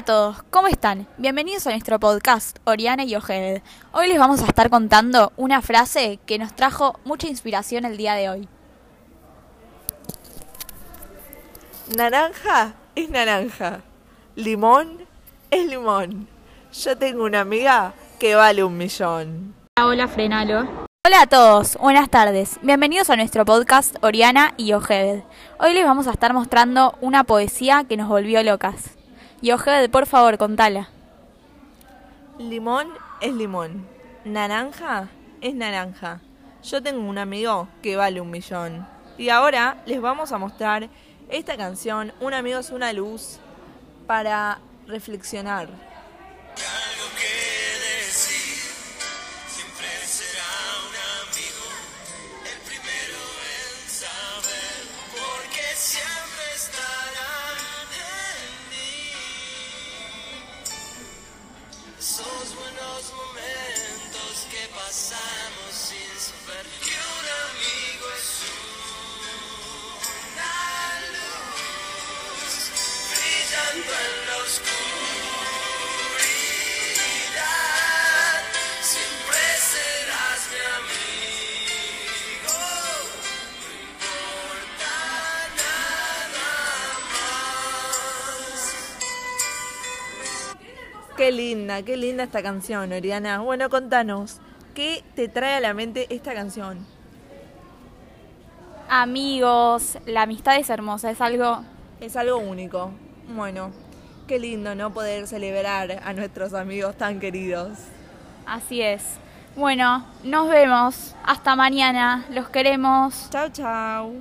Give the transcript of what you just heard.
a todos, ¿cómo están? Bienvenidos a nuestro podcast Oriana y Ojed. Hoy les vamos a estar contando una frase que nos trajo mucha inspiración el día de hoy. Naranja es naranja. Limón es limón. Yo tengo una amiga que vale un millón. Hola, frenalo. Hola a todos, buenas tardes. Bienvenidos a nuestro podcast Oriana y Ojed. Hoy les vamos a estar mostrando una poesía que nos volvió locas. Y Ojed, por favor, contala. Limón es limón. Naranja es naranja. Yo tengo un amigo que vale un millón. Y ahora les vamos a mostrar esta canción, Un amigo es una luz, para reflexionar. algo que decir, siempre será Esos buenos momentos que Qué linda, qué linda esta canción, Oriana. Bueno, contanos, ¿qué te trae a la mente esta canción? Amigos, la amistad es hermosa, es algo... Es algo único. Bueno, qué lindo, ¿no? Poder celebrar a nuestros amigos tan queridos. Así es. Bueno, nos vemos. Hasta mañana. Los queremos. Chao, chao.